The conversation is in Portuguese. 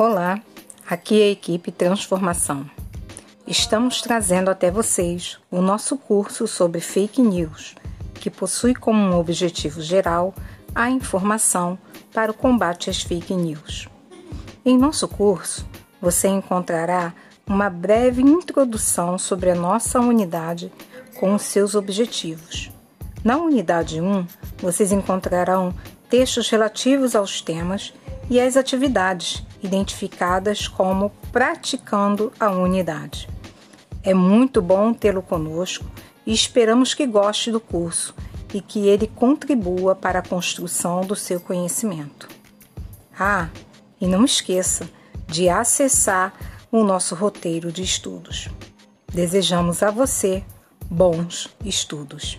Olá, aqui é a equipe Transformação. Estamos trazendo até vocês o nosso curso sobre fake news, que possui como objetivo geral a informação para o combate às fake news. Em nosso curso, você encontrará uma breve introdução sobre a nossa unidade com os seus objetivos. Na unidade 1, vocês encontrarão textos relativos aos temas e às atividades identificadas como praticando a unidade. É muito bom tê-lo conosco e esperamos que goste do curso e que ele contribua para a construção do seu conhecimento. Ah, e não esqueça de acessar o nosso roteiro de estudos. Desejamos a você bons estudos.